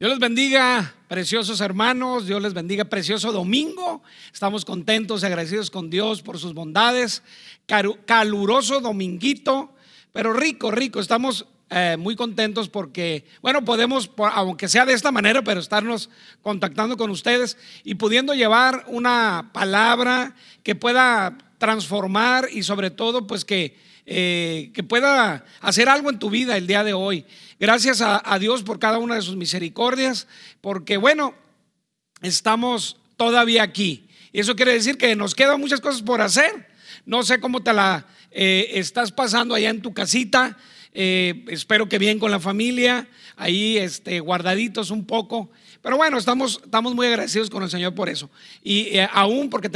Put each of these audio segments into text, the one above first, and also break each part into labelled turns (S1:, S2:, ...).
S1: Dios les bendiga, preciosos hermanos, Dios les bendiga, precioso domingo. Estamos contentos y agradecidos con Dios por sus bondades. Caluroso dominguito, pero rico, rico. Estamos eh, muy contentos porque, bueno, podemos, aunque sea de esta manera, pero estarnos contactando con ustedes y pudiendo llevar una palabra que pueda transformar y sobre todo, pues que, eh, que pueda hacer algo en tu vida el día de hoy. Gracias a, Dios por cada una de sus misericordias, porque bueno, estamos todavía aquí. Y eso quiere decir que nos quedan muchas cosas por hacer. No sé cómo te la eh, estás pasando allá en tu casita. Eh, espero que bien con la familia, ahí este, guardaditos un poco. Pero bueno, estamos, estamos muy agradecidos con el Señor por eso. Y aún porque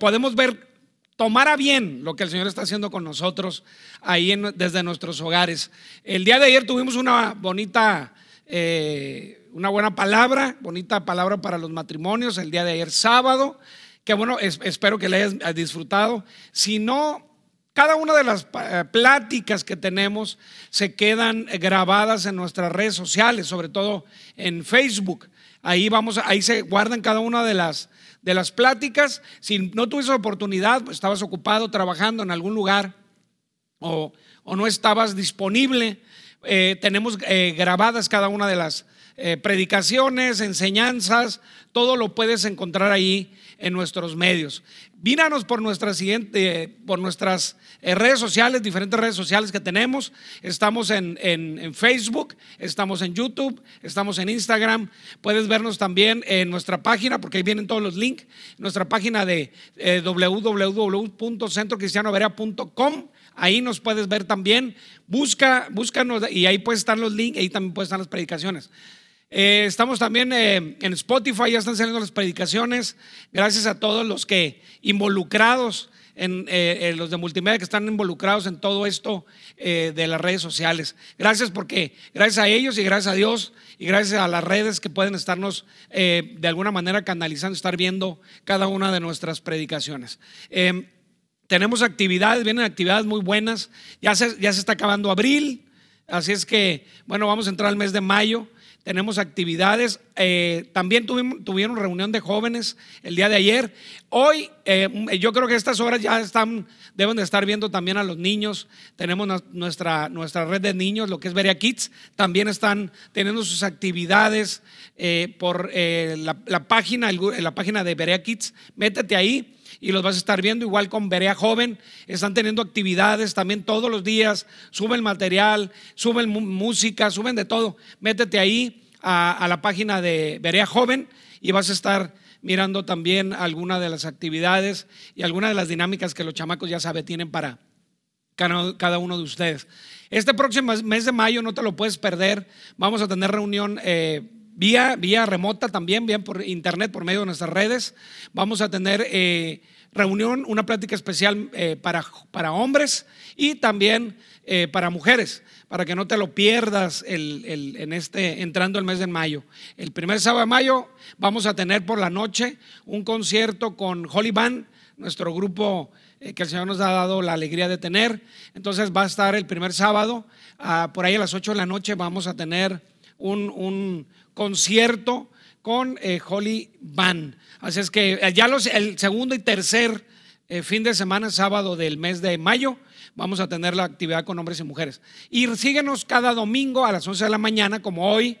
S1: podemos ver tomara bien lo que el Señor está haciendo con nosotros ahí desde nuestros hogares. El día de ayer tuvimos una bonita, eh, una buena palabra, bonita palabra para los matrimonios, el día de ayer sábado, que bueno, espero que le hayas disfrutado. Si no, cada una de las eh, pláticas que tenemos se quedan grabadas en nuestras redes sociales, sobre todo en Facebook. Ahí vamos, ahí se guardan cada una de las de las pláticas. Si no tuviste oportunidad, pues estabas ocupado trabajando en algún lugar o, no estabas disponible, eh, tenemos eh, grabadas cada una de las eh, predicaciones, enseñanzas, todo lo puedes encontrar ahí en nuestros medios. Vínanos por, nuestra siguiente, por nuestras eh, redes sociales, diferentes redes sociales que tenemos. Estamos en, Facebook, estamos en YouTube, estamos en Instagram. Puedes vernos también en nuestra página, porque ahí vienen todos los links. Nuestra página de eh. Ahí nos puedes ver también. Busca, búscanos y ahí pueden estar los links, ahí también pueden estar las predicaciones. Eh, estamos también eh, en Spotify, ya están saliendo las predicaciones. Gracias a todos los que involucrados en, eh, los de multimedia que están involucrados en todo esto de las redes sociales. Gracias porque gracias a ellos y gracias a Dios y gracias a las redes que pueden estarnos de alguna manera canalizando, estar viendo cada una de nuestras predicaciones. tenemos actividades, vienen actividades muy buenas. Ya se, ya se está acabando abril, así es que, bueno, vamos a entrar al mes de mayo tenemos actividades. Eh, también tuvimos, tuvieron reunión de jóvenes el día de ayer. Hoy, eh, yo creo que estas horas ya están, deben de estar viendo también a los niños. Tenemos nuestra, nuestra red de niños, lo que es Berea Kids. También están teniendo sus actividades eh, por la, la, página, la página de Berea Kids. Métete ahí y los vas a estar viendo igual con Berea Joven. Están teniendo actividades también todos los días. Suben material, suben música, suben de todo. Métete ahí a, la página de Berea Joven y vas a estar mirando también algunas de las actividades y algunas de las dinámicas que los chamacos ya saben tienen para cada uno de ustedes. Este próximo mes de mayo no te lo puedes perder. Vamos a tener reunión eh, vía, vía remota también, bien por internet, por medio de nuestras redes. Vamos a tener eh, reunión, una plática especial eh, para, para, hombres y también eh, para mujeres, para que no te lo pierdas el, en este, entrando el mes de mayo. El primer sábado de mayo vamos a tener por la noche un concierto con Holly Band, nuestro grupo que el Señor nos ha dado la alegría de tener. Entonces va a estar el primer sábado, ah, por ahí a las 8 de la noche vamos a tener un, un concierto con eh, Holly Van. Así es que eh, ya los, el segundo y tercer eh, fin de semana, sábado del mes de mayo, vamos a tener la actividad con hombres y mujeres. Y síguenos cada domingo a las 11 de la mañana, como hoy,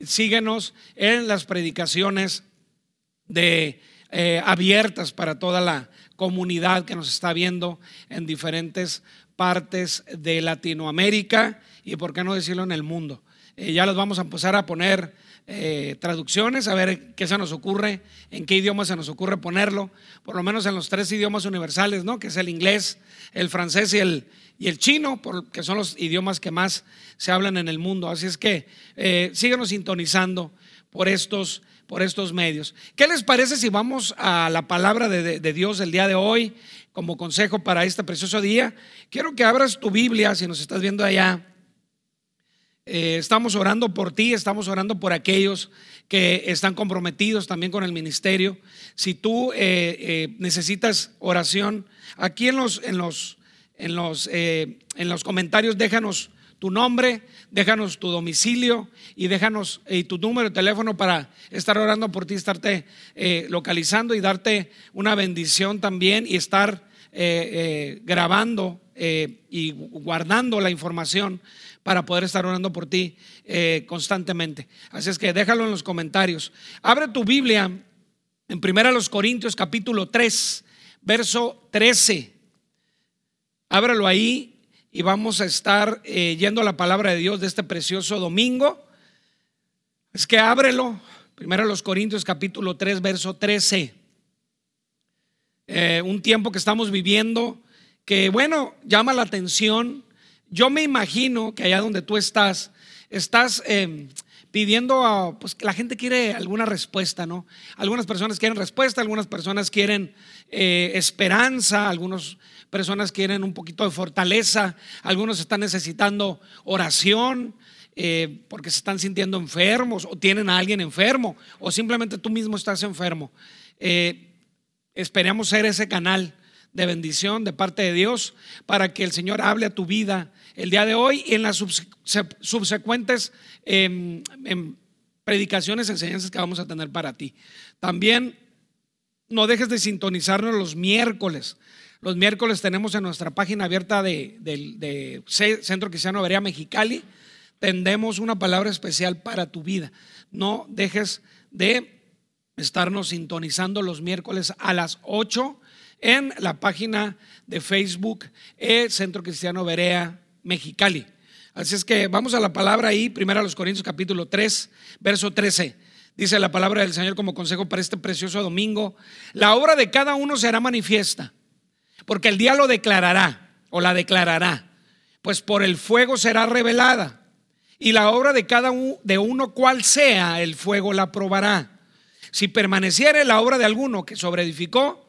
S1: síguenos en las predicaciones de, abiertas para toda la comunidad que nos está viendo en diferentes partes de Latinoamérica y, por qué no decirlo, en el mundo. ya los vamos a empezar a poner eh, traducciones, a ver qué se nos ocurre, en qué idioma se nos ocurre ponerlo, por lo menos en los tres idiomas universales, ¿no? Que es el inglés, el francés y el, y el chino, porque son los idiomas que más se hablan en el mundo. Así es que eh, síganos sintonizando por estos, por estos medios. ¿Qué les parece si vamos a la palabra de, de Dios el día de hoy como consejo para este precioso día? Quiero que abras tu Biblia, si nos estás viendo allá eh, estamos orando por ti, estamos orando por aquellos que están comprometidos también con el ministerio. Si tú eh, eh, necesitas oración, aquí en los, en los, en los, en los comentarios déjanos tu nombre, déjanos tu domicilio y déjanos y tu número de teléfono para estar orando por ti, estarte localizando y darte una bendición también y estar grabando y guardando la información para poder estar orando por ti constantemente. Así es que déjalo en los comentarios. Abre tu Biblia en 1 Corintios capítulo 3, verso 13. Ábrelo ahí y vamos a estar eh, yendo a la palabra de Dios de este precioso domingo. Es que ábrelo, primero los Corintios capítulo 3, verso 13. Eh, un tiempo que estamos viviendo que, bueno, llama la atención. Yo me imagino que allá donde tú estás, estás eh, pidiendo, a, pues la gente quiere alguna respuesta, ¿no? Algunas personas quieren respuesta, algunas personas quieren esperanza, algunos personas quieren un poquito de fortaleza, algunos están necesitando oración eh, porque se están sintiendo enfermos o tienen a alguien enfermo o simplemente tú mismo estás enfermo. Eh, esperamos ser ese canal de bendición de parte de Dios para que el Señor hable a tu vida el día de hoy y en las subsecuentes em, em, predicaciones, enseñanzas que vamos a tener para ti. También no dejes de sintonizarnos los miércoles. Los miércoles tenemos en nuestra página abierta de, Centro Cristiano Berea Mexicali, tendemos una palabra especial para tu vida. No dejes de estarnos sintonizando los miércoles a las 8 en la página de Facebook e Centro Cristiano Berea Mexicali. Así es que vamos a la palabra ahí, primero a los Corintios capítulo 3, verso 13. Dice la palabra del Señor como consejo para este precioso domingo. La obra de cada uno será manifiesta porque el día lo declarará o la declarará, pues por el fuego será revelada. Y la obra de cada uno, de uno cual sea, el fuego la probará. Si permaneciere la obra de alguno que sobreedificó,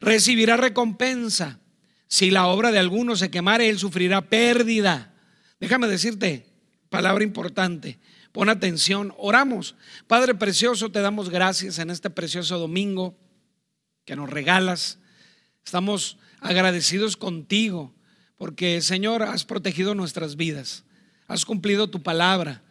S1: recibirá recompensa. Si la obra de alguno se quemare, él sufrirá pérdida. Déjame decirte, palabra importante. Pon atención, oramos. Padre precioso, te damos gracias en este precioso domingo que nos regalas. Estamos agradecidos contigo, porque Señor, has protegido nuestras vidas, has cumplido tu palabra.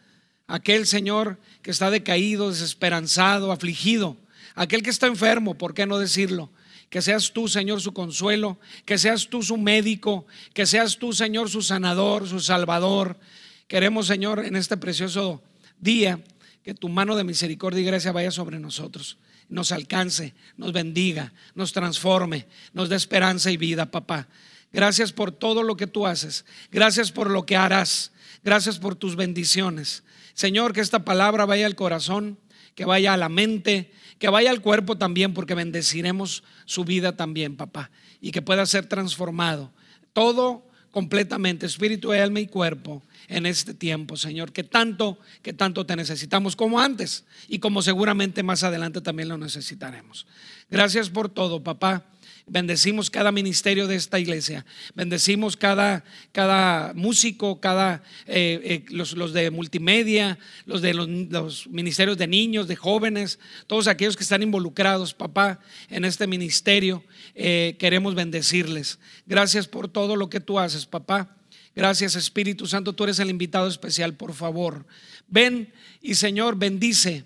S1: Aquel Señor que está decaído, desesperanzado, afligido, aquel que está enfermo, ¿por qué no decirlo? Que seas tú, Señor, su consuelo, que seas tú su médico, que seas tú, Señor, su sanador, su salvador. Queremos, Señor, en este precioso día, que tu mano de misericordia y gracia vaya sobre nosotros nos alcance, nos bendiga, nos transforme, nos dé esperanza y vida, papá. Gracias por todo lo que tú haces. Gracias por lo que harás. Gracias por tus bendiciones. Señor, que esta palabra vaya al corazón, que vaya a la mente, que vaya al cuerpo también, porque bendeciremos su vida también, papá, y que pueda ser transformado. Todo completamente, espíritu, alma y cuerpo, en este tiempo, Señor, que tanto, que tanto te necesitamos como antes y como seguramente más adelante también lo necesitaremos. Gracias por todo, papá. Bendecimos cada ministerio de esta iglesia. Bendecimos cada, cada músico, cada eh, eh, los, los, de multimedia, los de los, ministerios de niños, de jóvenes, todos aquellos que están involucrados, papá, en este ministerio. Eh, queremos bendecirles. Gracias por todo lo que tú haces, papá. Gracias Espíritu Santo, tú eres el invitado especial, por favor. Ven y Señor, bendice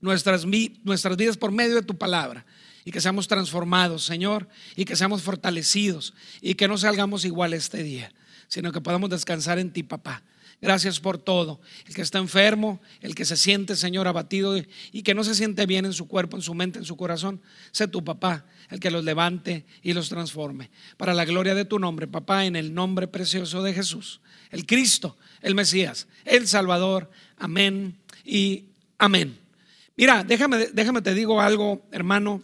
S1: nuestras, nuestras vidas por medio de tu palabra y que seamos transformados, Señor, y que seamos fortalecidos y que no salgamos igual este día, sino que podamos descansar en ti, papá. Gracias por todo. El que está enfermo, el que se siente, Señor, abatido y que no se siente bien en su cuerpo, en su mente, en su corazón, sé tu papá, el que los levante y los transforme. Para la gloria de tu nombre, papá, en el nombre precioso de Jesús, el Cristo, el Mesías, el Salvador. Amén y amén. Mira, déjame, déjame te digo algo, hermano.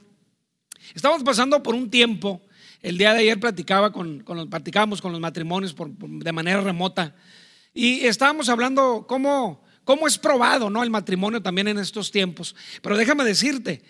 S1: Estamos pasando por un tiempo. El día de ayer platicaba con, con platicábamos con los matrimonios de manera remota y estábamos hablando cómo, cómo es probado ¿no? el matrimonio también en estos tiempos. Pero déjame decirte,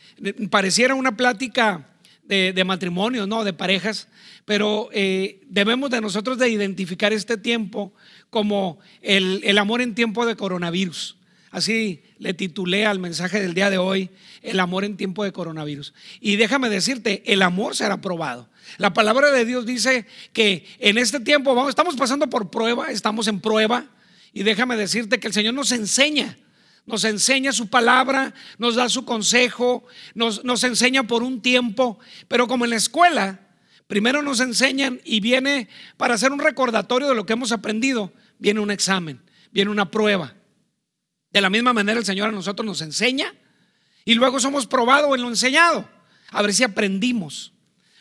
S1: pareciera una plática de, matrimonio, ¿no? de parejas, pero eh, debemos de nosotros de identificar este tiempo como el, el amor en tiempo de coronavirus. Así le titulé al mensaje del día de hoy, el amor en tiempo de coronavirus. Y déjame decirte, el amor será probado. La palabra de Dios dice que en este tiempo vamos, estamos pasando por prueba, estamos en prueba, Y déjame decirte que el Señor nos enseña, nos enseña su palabra, nos da su consejo, nos, nos enseña por un tiempo, pero como en la escuela, primero nos enseñan y viene para hacer un recordatorio de lo que hemos aprendido, viene un examen, viene una prueba. De la misma manera el Señor a nosotros nos enseña y luego somos probados en lo enseñado, a ver si aprendimos.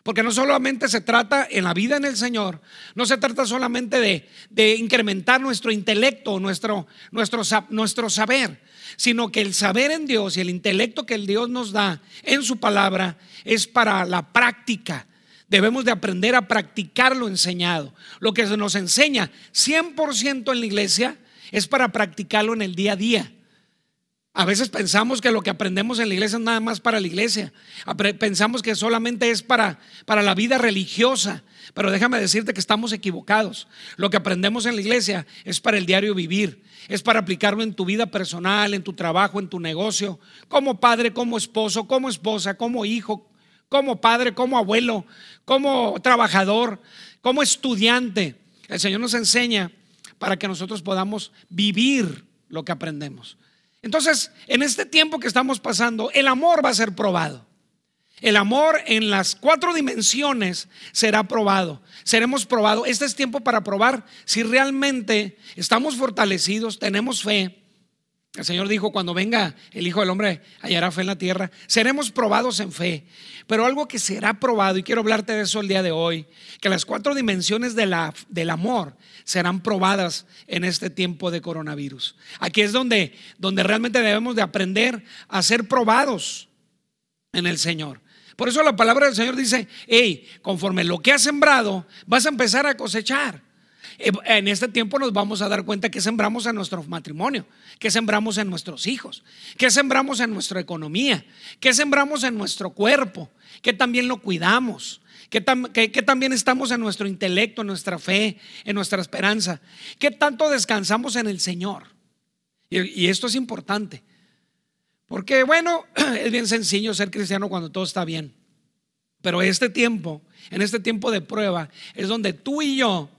S1: Porque no solamente se trata en la vida en el Señor, no se trata solamente de, de incrementar nuestro intelecto, nuestro, nuestro, nuestro saber, sino que el saber en Dios y el intelecto que el Dios nos da en su palabra es para la práctica. Debemos de aprender a practicar lo enseñado. Lo que se nos enseña 100% en la iglesia es para practicarlo en el día a día. A veces pensamos que lo que aprendemos en la iglesia es nada más para la iglesia. Pensamos que solamente es para, para la vida religiosa. Pero déjame decirte que estamos equivocados. Lo que aprendemos en la iglesia es para el diario vivir. Es para aplicarlo en tu vida personal, en tu trabajo, en tu negocio. Como padre, como esposo, como esposa, como hijo, como padre, como abuelo, como trabajador, como estudiante. El Señor nos enseña para que nosotros podamos vivir lo que aprendemos. Entonces, en este tiempo que estamos pasando, el amor va a ser probado. El amor en las cuatro dimensiones será probado. Seremos probados. Este es tiempo para probar si realmente estamos fortalecidos, tenemos fe. El Señor dijo, cuando venga el Hijo del Hombre, hallará fe en la tierra. Seremos probados en fe. Pero algo que será probado, y quiero hablarte de eso el día de hoy, que las cuatro dimensiones de la, del amor serán probadas en este tiempo de coronavirus. Aquí es donde, donde realmente debemos de aprender a ser probados en el Señor. Por eso la palabra del Señor dice, hey, conforme lo que has sembrado, vas a empezar a cosechar. Eh, en este tiempo nos vamos a dar cuenta que sembramos en nuestro matrimonio, que sembramos en nuestros hijos, que sembramos en nuestra economía, que sembramos en nuestro cuerpo, que también lo cuidamos, que, también estamos en nuestro intelecto, en nuestra fe, en nuestra esperanza, que tanto descansamos en el Señor. Y, y esto es importante, porque bueno, es bien sencillo ser cristiano cuando todo está bien, pero este tiempo, en este tiempo de prueba, es donde tú y yo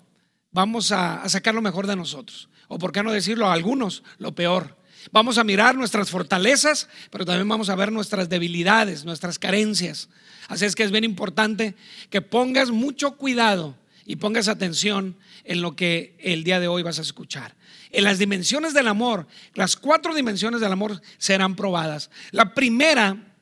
S1: vamos a, sacar lo mejor de nosotros. O por qué no decirlo a algunos, lo peor. Vamos a mirar nuestras fortalezas, pero también vamos a ver nuestras debilidades, nuestras carencias. Así es que es bien importante que pongas mucho cuidado y pongas atención en lo que el día de hoy vas a escuchar. En las dimensiones del amor, las cuatro dimensiones del amor serán probadas. La primera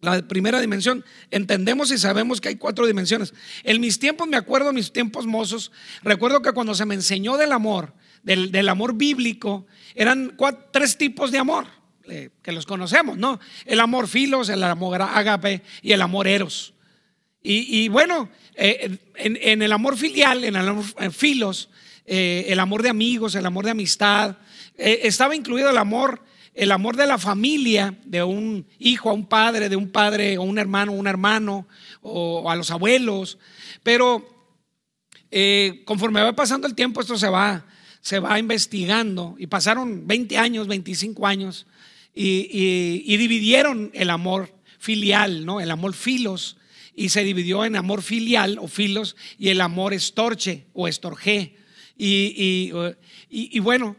S1: la primera dimensión, entendemos y sabemos que hay cuatro dimensiones. En mis tiempos, me acuerdo, mis tiempos mozos, recuerdo que cuando se me enseñó del amor, del, amor bíblico, eran tres tipos de amor, eh, que los conocemos, ¿no? El amor filos, el amor ágape y el amor eros. Y, bueno, eh, en, el amor filial, en el amor filos, eh, el amor de amigos, el amor de amistad, estaba incluido el amor el amor de la familia, de un hijo a un padre, de un padre o un hermano a un hermano, o a los abuelos. Pero eh, conforme va pasando el tiempo, esto se va, se va investigando. Y pasaron 20 años, 25 años, y, dividieron el amor filial, ¿no? El amor filos, y se dividió en amor filial o filos y el amor estorche o estorje. y, y bueno,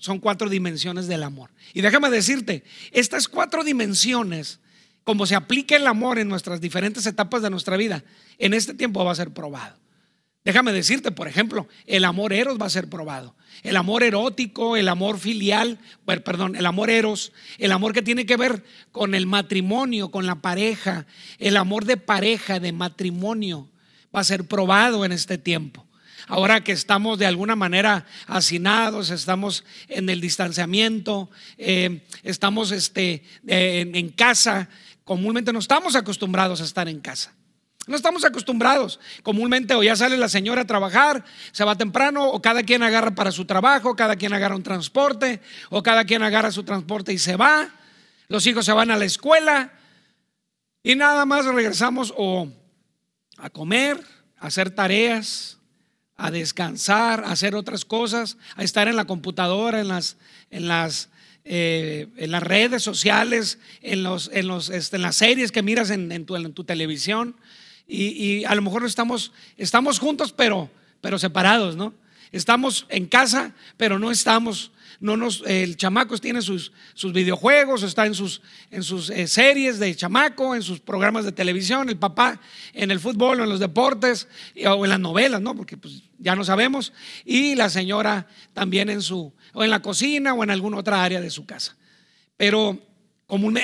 S1: son cuatro dimensiones del amor. Y déjame decirte, estas cuatro dimensiones, como se aplica el amor en nuestras diferentes etapas de nuestra vida, en este tiempo va a ser probado. Déjame decirte, por ejemplo, el amor eros va a ser probado. El amor erótico, el amor filial, perdón, el amor eros, el amor que tiene que ver con el matrimonio, con la pareja, el amor de pareja, de matrimonio, va a ser probado en este tiempo ahora que estamos de alguna manera hacinados, estamos en el distanciamiento, eh, estamos este, en, casa, comúnmente no estamos acostumbrados a estar en casa. No estamos acostumbrados. Comúnmente o ya sale la señora a trabajar, se va temprano, o cada quien agarra para su trabajo, cada quien agarra un transporte, o cada quien agarra su transporte y se va. Los hijos se van a la escuela y nada más regresamos o a comer, a hacer tareas, a descansar, a hacer otras cosas, a estar en la computadora, en las, en las, eh, en las redes sociales, en, los, en, los, este, en las series que miras en, tu, en tu, televisión. Y, a lo mejor estamos, estamos juntos, pero, pero separados, ¿no? Estamos en casa, pero no estamos no nos, el chamaco tiene sus, sus videojuegos, está en sus, en sus eh, series de chamaco, en sus programas de televisión, el papá en el fútbol o en los deportes o en las novelas, ¿no? Porque pues, ya no sabemos. Y la señora también en su, o en la cocina o en alguna otra área de su casa. Pero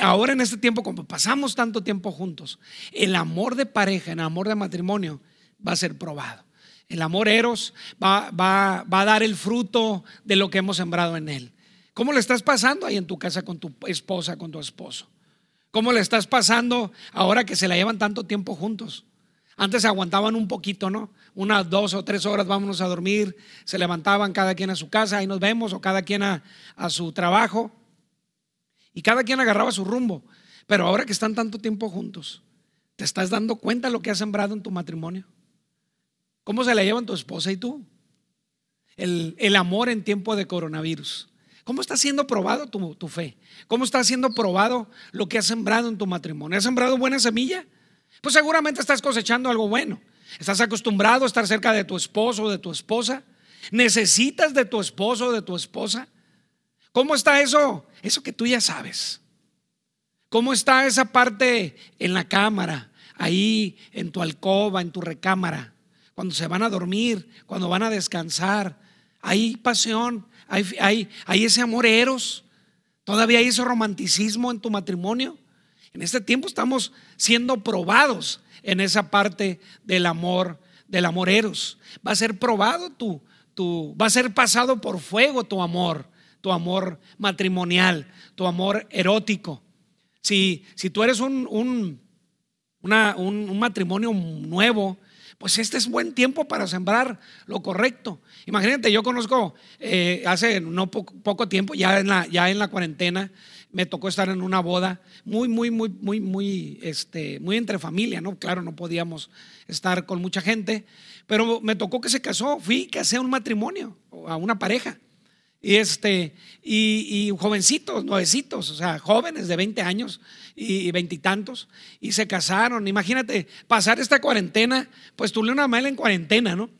S1: ahora en este tiempo, como pasamos tanto tiempo juntos, el amor de pareja, el amor de matrimonio va a ser probado. El amor eros va, va, va, a dar el fruto de lo que hemos sembrado en él. ¿Cómo le estás pasando ahí en tu casa con tu esposa, con tu esposo? ¿Cómo le estás pasando ahora que se la llevan tanto tiempo juntos? Antes aguantaban un poquito, ¿no? Unas dos o tres horas, vámonos a dormir, se levantaban cada quien a su casa, ahí nos vemos, o cada quien a, a su trabajo, y cada quien agarraba su rumbo. Pero ahora que están tanto tiempo juntos, ¿te estás dando cuenta de lo que has sembrado en tu matrimonio? ¿Cómo se la llevan tu esposa y tú? El, amor en tiempo de coronavirus. ¿Cómo está siendo probado tu, tu, fe? ¿Cómo está siendo probado lo que has sembrado en tu matrimonio? ¿Has sembrado buena semilla? Pues seguramente estás cosechando algo bueno. ¿Estás acostumbrado a estar cerca de tu esposo o de tu esposa? ¿Necesitas de tu esposo o de tu esposa? ¿Cómo está eso? Eso que tú ya sabes. ¿Cómo está esa parte en la cámara, ahí en tu alcoba, en tu recámara? Cuando se van a dormir, cuando van a descansar. Hay pasión, hay, hay, hay ese amor eros. Todavía hay ese romanticismo en tu matrimonio. En este tiempo estamos siendo probados en esa parte del amor, del amor eros. Va a ser probado tu, tu, va a ser pasado por fuego tu amor, tu amor matrimonial, tu amor erótico. Si, si tú eres un, un, un matrimonio nuevo, pues este es buen tiempo para sembrar lo correcto. Imagínate, yo conozco eh, hace no poco, tiempo, ya en, la, ya en la cuarentena, me tocó estar en una boda muy, muy, muy, muy, muy, este, muy entre familia, ¿no? Claro, no podíamos estar con mucha gente, pero me tocó que se casó, fui, que hacía un matrimonio, a una pareja. Y, este, y, jovencitos, nuevecitos, o sea, jóvenes de 20 años y veintitantos, y, se casaron. Imagínate, pasar esta cuarentena, pues tú le una en cuarentena, ¿no?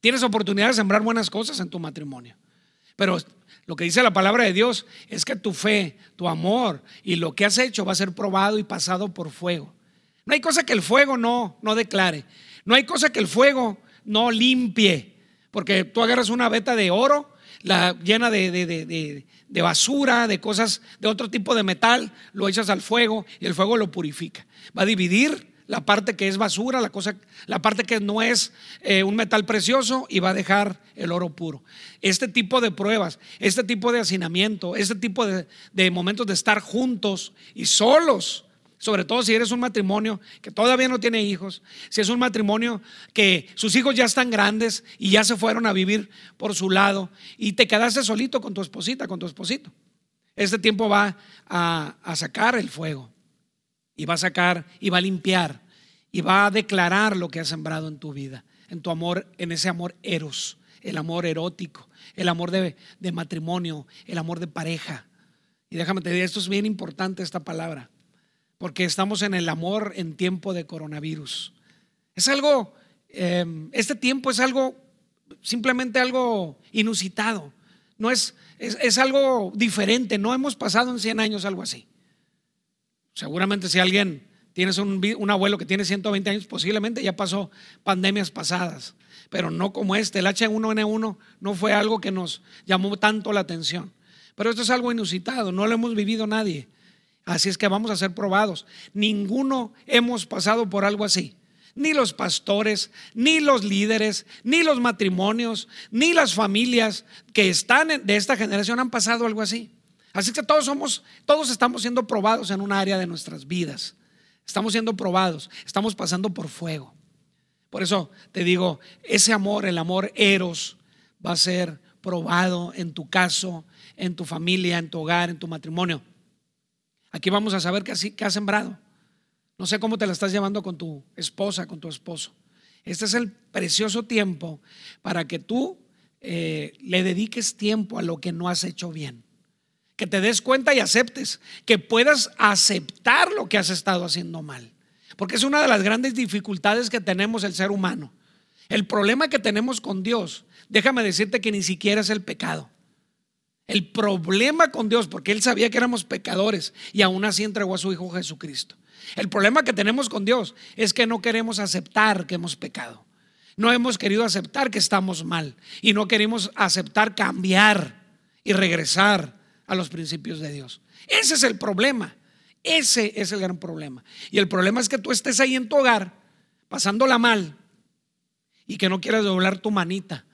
S1: Tienes oportunidad de sembrar buenas cosas en tu matrimonio. Pero lo que dice la palabra de Dios es que tu fe, tu amor y lo que has hecho va a ser probado y pasado por fuego. No hay cosa que el fuego no, no declare. No hay cosa que el fuego no limpie. Porque tú agarras una veta de oro la llena de, basura, de cosas, de otro tipo de metal, lo echas al fuego y el fuego lo purifica. Va a dividir la parte que es basura, la, cosa, la parte que no es eh, un metal precioso y va a dejar el oro puro. Este tipo de pruebas, este tipo de hacinamiento, este tipo de, de momentos de estar juntos y solos sobre todo si eres un matrimonio que todavía no tiene hijos, si es un matrimonio que sus hijos ya están grandes y ya se fueron a vivir por su lado y te quedaste solito con tu esposita, con tu esposito. Este tiempo va a, a sacar el fuego y va a sacar y va a limpiar y va a declarar lo que has sembrado en tu vida, en tu amor, en ese amor eros, el amor erótico, el amor de, de matrimonio, el amor de pareja. Y déjame te decir, esto es bien importante esta palabra porque estamos en el amor en tiempo de coronavirus. Es algo, em, este tiempo es algo, simplemente algo inusitado. No es, es, algo diferente. No hemos pasado en 100 años algo así. Seguramente si alguien tienes un, un, abuelo que tiene 120 años, posiblemente ya pasó pandemias pasadas, pero no como este. El H1N1 no fue algo que nos llamó tanto la atención. Pero esto es algo inusitado, no lo hemos vivido nadie. Así es que vamos a ser probados. Ninguno hemos pasado por algo así. Ni los pastores, ni los líderes, ni los matrimonios, ni las familias que están de esta generación han pasado algo así. Así que todos somos, todos estamos siendo probados en un área de nuestras vidas. Estamos siendo probados, estamos pasando por fuego. Por eso te digo, ese amor, el amor eros, va a ser probado en tu caso, en tu familia, en tu hogar, en tu matrimonio. Aquí vamos a saber qué, has sembrado. No sé cómo te la estás llevando con tu esposa, con tu esposo. Este es el precioso tiempo para que tú eh, le dediques tiempo a lo que no has hecho bien. Que te des cuenta y aceptes. Que puedas aceptar lo que has estado haciendo mal. Porque es una de las grandes dificultades que tenemos el ser humano. El problema que tenemos con Dios, déjame decirte que ni siquiera es el pecado. El problema con Dios, porque Él sabía que éramos pecadores y aún así entregó a su Hijo Jesucristo. El problema que tenemos con Dios es que no queremos aceptar que hemos pecado. No hemos querido aceptar que estamos mal y no queremos aceptar cambiar y regresar a los principios de Dios. Ese es el problema. Ese es el gran problema. Y el problema es que tú estés ahí en tu hogar pasándola mal y que no quieras doblar tu manita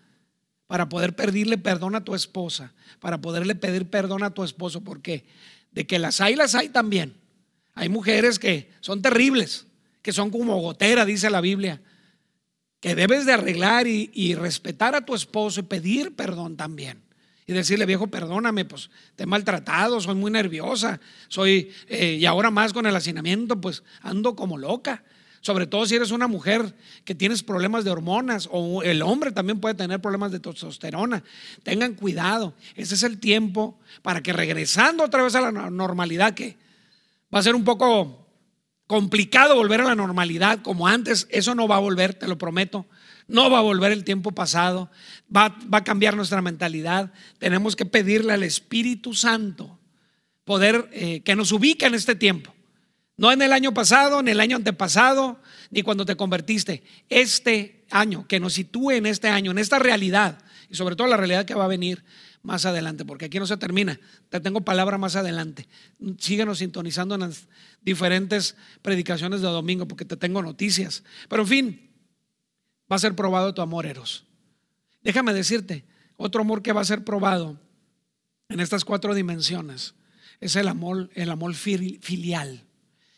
S1: para poder pedirle perdón a tu esposa, para poderle pedir perdón a tu esposo. ¿Por qué? De que las hay, las hay también. Hay mujeres que son terribles, que son como gotera, dice la Biblia, que debes de arreglar y, respetar a tu esposo y pedir perdón también. Y decirle, viejo, perdóname, pues te he maltratado, soy muy nerviosa, soy, eh, y ahora más con el hacinamiento, pues ando como loca. Sobre todo si eres una mujer que tienes problemas de hormonas o el hombre también puede tener problemas de testosterona. Tengan cuidado. Ese es el tiempo para que regresando otra vez a la normalidad, que va a ser un poco complicado volver a la normalidad como antes, eso no va a volver, te lo prometo. No va a volver el tiempo pasado, va, va a cambiar nuestra mentalidad. Tenemos que pedirle al Espíritu Santo poder eh, que nos ubique en este tiempo. No en el año pasado, ni el año antepasado, ni cuando te convertiste. Este año, que nos sitúe en este año, en esta realidad, y sobre todo la realidad que va a venir más adelante, porque aquí no se termina. Te tengo palabra más adelante. Síguenos sintonizando en las diferentes predicaciones de domingo, porque te tengo noticias. Pero en fin, va a ser probado tu amor, Eros. Déjame decirte, otro amor que va a ser probado en estas cuatro dimensiones es el amor, el amor filial.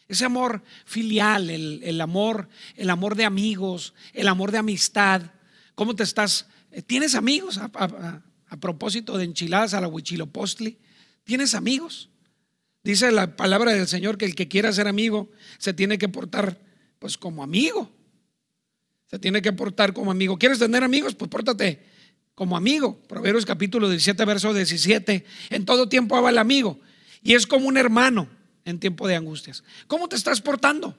S1: Ese amor filial, el, amor, el amor de amigos, el amor de amistad. ¿Cómo te estás? ¿Tienes amigos? a propósito de enchiladas a la huichilopostli, ¿tienes amigos? Dice la palabra del Señor que el que quiera ser amigo se tiene que portar pues como amigo. Se tiene que portar como amigo. ¿Quieres tener amigos? Pues pórtate como amigo. Proverbios capítulo 17, verso 17. En todo tiempo habla el amigo. Y es como un hermano en tiempo de angustias. ¿Cómo te estás portando?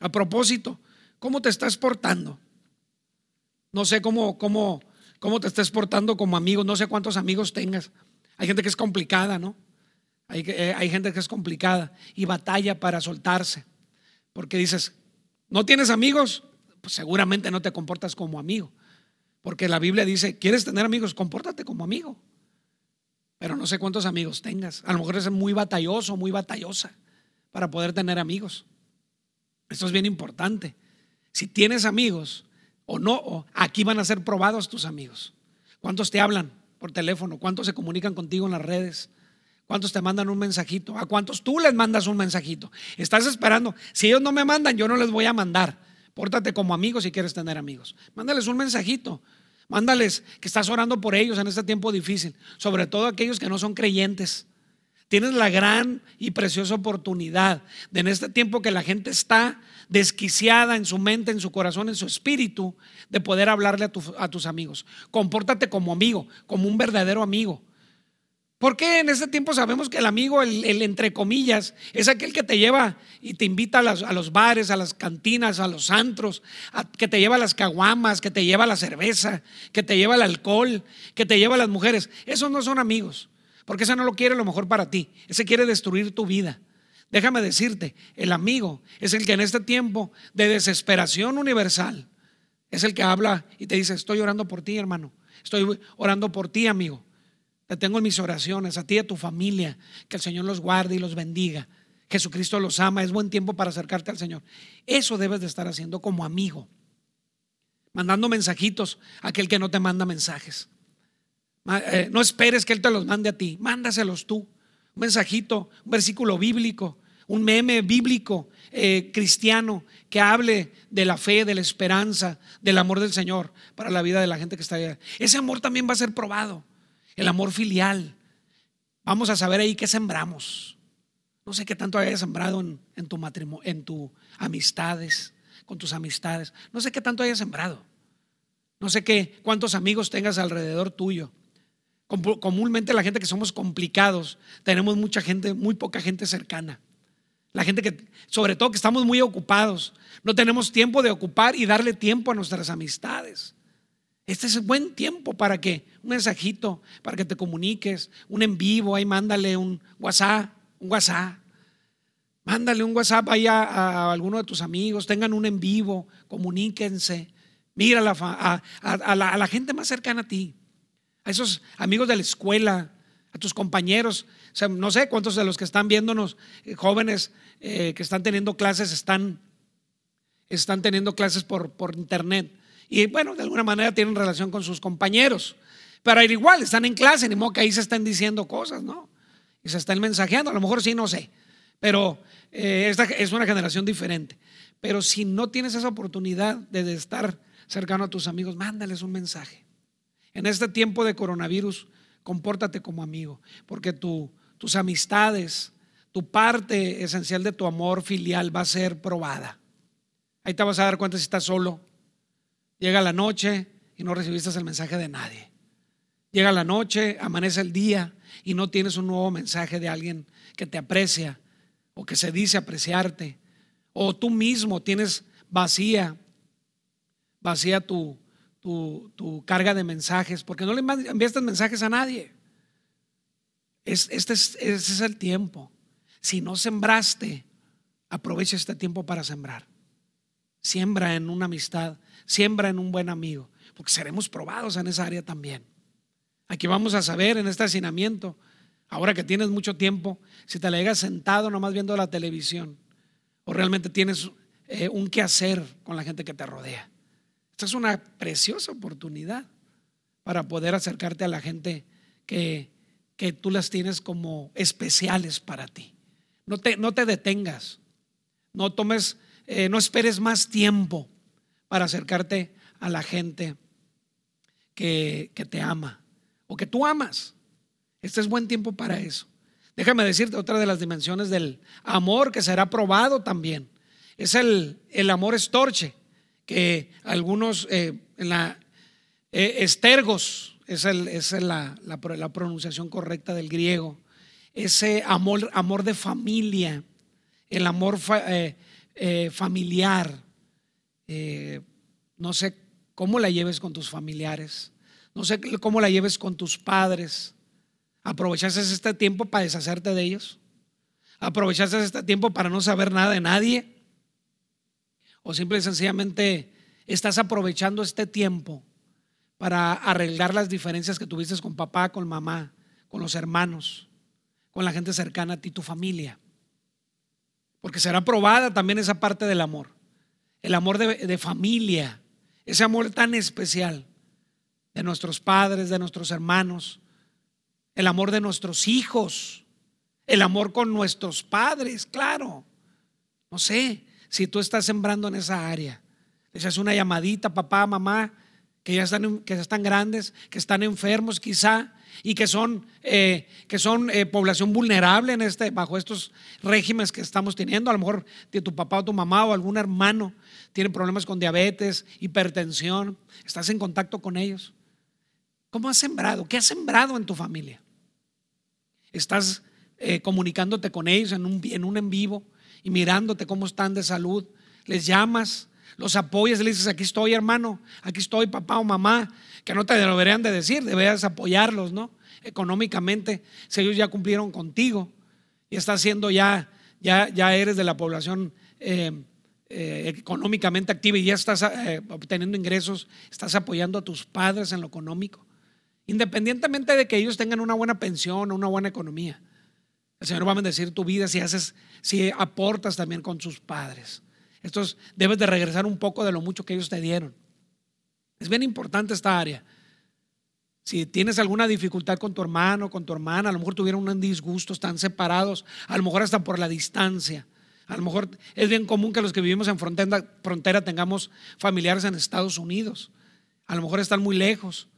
S1: A propósito, ¿cómo te estás portando? No sé cómo, cómo, cómo te estás portando como amigo, no sé cuántos amigos tengas. Hay gente que es complicada, ¿no? Hay, eh, hay gente que es complicada y batalla para soltarse. Porque dices, ¿no tienes amigos? Pues seguramente no te comportas como amigo. Porque la Biblia dice, ¿quieres tener amigos? Compórtate como amigo. Pero no sé cuántos amigos tengas. A lo mejor eres muy batalloso, muy batallosa para poder tener amigos. Esto es bien importante. Si tienes amigos, o no, aquí van a ser probados tus amigos. ¿Cuántos te hablan por teléfono? ¿Cuántos se comunican contigo en las redes? ¿Cuántos te mandan un mensajito? ¿A cuántos tú les mandas un mensajito? Estás esperando. Si ellos no me mandan, yo no les voy a mandar. Pórtate como amigo si quieres tener amigos. Mándales un mensajito. Mándales que estás orando por ellos en este tiempo difícil. Sobre todo aquellos que no son creyentes. Tienes la gran y preciosa oportunidad de en este tiempo que la gente está desquiciada en su mente, en su corazón, en su espíritu, de poder hablarle a, tus amigos. Compórtate como amigo, como un verdadero amigo. Porque en este tiempo sabemos que el amigo, el, entre comillas, es aquel que te lleva y te invita a, los bares, a las cantinas, a los antros, que te lleva a las caguamas, que te lleva a la cerveza, que te lleva al alcohol, que te lleva a las mujeres. Esos no son amigos. Porque ese no lo quiere lo mejor para ti. Ese quiere destruir tu vida. Déjame decirte, el amigo es el que en este tiempo de desesperación universal es el que habla y te dice, estoy orando por ti, hermano. Estoy orando por ti, amigo. Te tengo en mis oraciones, a ti y a tu familia. Que el Señor los guarde y los bendiga. Jesucristo los ama. Es buen tiempo para acercarte al Señor. Eso debes de estar haciendo como amigo. Mandando mensajitos a aquel que no te manda mensajes. Eh, no esperes que Él te los mande a ti, mándaselos tú. Un mensajito, un versículo bíblico, un meme bíblico eh, cristiano que hable de la fe, de la esperanza, del amor del Señor para la vida de la gente que está allá. Ese amor también va a ser probado, el amor filial. Vamos a saber ahí qué sembramos. No sé qué tanto hayas sembrado en, tu matrimonio, en tus amistades, con tus amistades. No sé qué tanto hayas sembrado. No sé qué, cuántos amigos tengas alrededor tuyo. Comúnmente la gente que somos complicados, tenemos mucha gente, muy poca gente cercana. La gente que, sobre todo que estamos muy ocupados, no tenemos tiempo de ocupar y darle tiempo a nuestras amistades. Este es buen tiempo para que un mensajito, para que te comuniques, un en vivo, ahí mándale un WhatsApp, un WhatsApp. Mándale un WhatsApp ahí a, alguno de tus amigos, tengan un en vivo, comuníquense. Mira a, la, gente más cercana a ti, a esos amigos de la escuela, a tus compañeros. No sé cuántos de los que están viéndonos, eh, jóvenes eh, que están teniendo clases, están, están teniendo clases por, por internet. Y bueno, de alguna manera tienen relación con sus compañeros. Pero igual, están en clase, ni modo que ahí se están diciendo cosas, ¿no? Y se están mensajeando, a lo mejor sí, no sé. Pero eh, esta es una generación diferente. Pero si no tienes esa oportunidad de, estar cercano a tus amigos, mándales un mensaje. En este tiempo de coronavirus, compórtate como amigo, porque tu, tus amistades, tu parte esencial de tu amor filial va a ser probada. Ahí te vas a dar cuenta si estás solo. Llega la noche y no recibiste el mensaje de nadie. Llega la noche, amanece el día y no tienes un nuevo mensaje de alguien que te aprecia o que se dice apreciarte. O tú mismo tienes vacía, vacía tu, tu, carga de mensajes, porque no le enviaste mensajes a nadie. este es, ese es el tiempo. Si no sembraste, aprovecha este tiempo para sembrar. Siembra en una amistad, siembra en un buen amigo, porque seremos probados en esa área también. Aquí vamos a saber en este hacinamiento, ahora que tienes mucho tiempo, si te la llegas sentado nomás viendo la televisión o realmente tienes eh, un qué hacer con la gente que te rodea. Esta es una preciosa oportunidad para poder acercarte a la gente que, que tú las tienes como especiales para ti. No te, no te detengas, no tomes, eh, no esperes más tiempo para acercarte a la gente que, que te ama o que tú amas. Este es buen tiempo para eso. Déjame decirte otra de las dimensiones del amor que será probado también. Es el, el amor estorche, que algunos eh, en la eh, estergos es, el, es la, la, pronunciación correcta del griego. Ese amor, amor de familia, el amor eh, familiar. no sé cómo la lleves con tus familiares. No sé cómo la lleves con tus padres. ¿Aprovechaste este tiempo para deshacerte de ellos? ¿Aprovechaste este tiempo para no saber nada de nadie? ¿O simple y sencillamente estás aprovechando este tiempo para arreglar las diferencias que tuviste con papá, con mamá, con los hermanos, con la gente cercana a ti, tu familia? Porque será probada también esa parte del amor. El amor de, familia, ese amor tan especial de nuestros padres, de nuestros hermanos, el amor de nuestros hijos, el amor con nuestros padres, claro. No sé si tú estás sembrando en esa área. Esa es una llamadita, papá, mamá, que ya están, que están grandes, que están enfermos quizá y que son, eh, que son eh, población vulnerable en este, bajo estos regímenes que estamos teniendo. A lo mejor tu papá o tu mamá o algún hermano tiene problemas con diabetes, hipertensión. Estás en contacto con ellos. ¿Cómo has sembrado? ¿Qué has sembrado en tu familia? ¿Estás eh, comunicándote con ellos en un, en un en vivo y mirándote cómo están de salud? ¿Les llamas? ¿Los apoyas? Le dices, aquí estoy hermano, aquí estoy papá o mamá, que no te deberían de decir, deberías apoyarlos, ¿no? Económicamente, si ellos ya cumplieron contigo y estás siendo ya, ya, ya eres de la población eh, eh, económicamente activa y ya estás obteniendo ingresos, estás apoyando a tus padres en lo económico. Independientemente de que ellos tengan una buena pensión o una buena economía. El Señor va a bendecir tu vida si haces, si aportas también con sus padres. Estos debes de regresar un poco de lo mucho que ellos te dieron. Es bien importante esta área. Si tienes alguna dificultad con tu hermano, con tu hermana, a lo mejor tuvieron un disgusto, están separados, a lo mejor hasta por la distancia. A lo mejor es bien común que los que vivimos en frontera, frontera tengamos familiares en Estados Unidos. A lo mejor están muy lejos.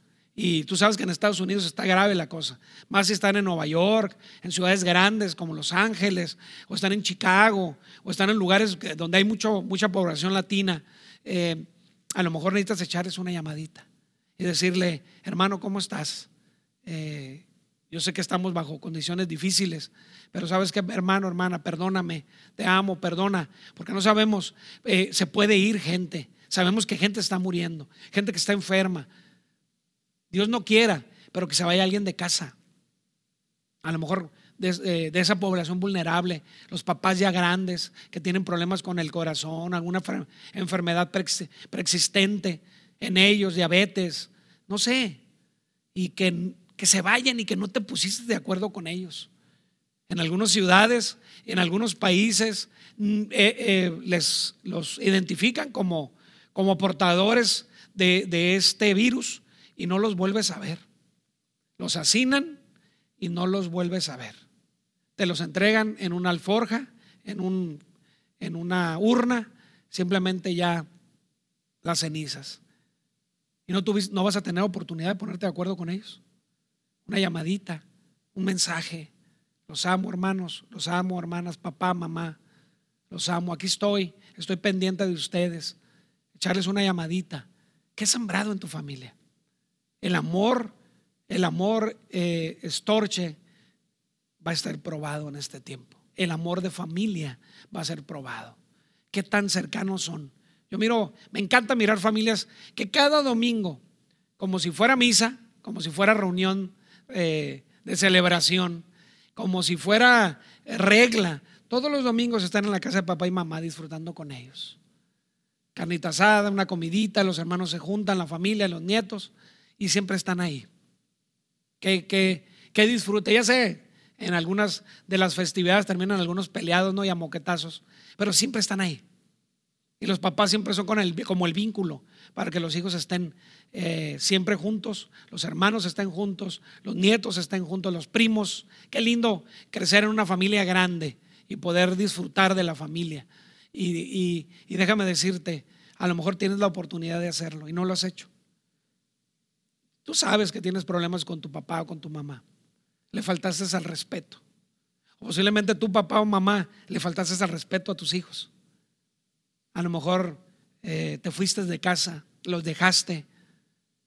S1: Y tú sabes que en Estados Unidos está grave la cosa. Más si están en Nueva York, en ciudades grandes como Los Ángeles, o están en Chicago, o están en lugares donde hay mucho, mucha población latina. Eh, a lo mejor necesitas echarles una llamadita y decirle, hermano, ¿cómo estás? Eh, Yo sé que estamos bajo condiciones difíciles, pero sabes que hermano, hermana, perdóname, te amo, perdona, porque no sabemos, eh, se puede ir gente, sabemos que gente está muriendo, gente que está enferma. Dios no quiera, pero que se vaya alguien de casa. A lo mejor de, de, esa población vulnerable, los papás ya grandes que tienen problemas con el corazón, alguna enfermedad preexistente en ellos, diabetes, no sé, y que que se vayan y que no te pusiste de acuerdo con ellos. En algunas ciudades, en algunos países, mm, eh, eh, les los identifican como, como portadores de, de este virus y no los vuelves a ver. Los hacinan y no los vuelves a ver. Te los entregan en una alforja, en, un, en una urna, simplemente ya las cenizas. Y no, tuviste, no vas a tener oportunidad de ponerte de acuerdo con ellos una llamadita, un mensaje. Los amo, hermanos, los amo, hermanas, papá, mamá. Los amo, aquí estoy, estoy pendiente de ustedes. Echarles una llamadita. ¿Qué has sembrado en tu familia? El amor, el amor eh, estorche va a estar probado en este tiempo. El amor de familia va a ser probado. ¿Qué tan cercanos son? Yo miro, me encanta mirar familias que cada domingo, como si fuera misa, como si fuera reunión eh, de celebración, como si fuera regla. Todos los domingos están en la casa de papá y mamá disfrutando con ellos. Carnita asada, una comidita, los hermanos se juntan, la familia, los nietos, y siempre están ahí. Que, que, que disfrute. Ya sé, en algunas de las festividades terminan algunos peleados, ¿no? Y a moquetazos, pero siempre están ahí. Y los papás siempre son con el, como el vínculo para que los hijos estén eh, siempre juntos, los hermanos estén juntos, los nietos estén juntos, los primos. Qué lindo crecer en una familia grande y poder disfrutar de la familia. Y, y déjame decirte, a lo mejor tienes la oportunidad de hacerlo y no lo has hecho. Tú sabes que tienes problemas con tu papá o con tu mamá. Le faltaste al respeto. O posiblemente tu papá o mamá le faltaste al respeto a tus hijos. A lo mejor eh, te fuiste de casa, los dejaste.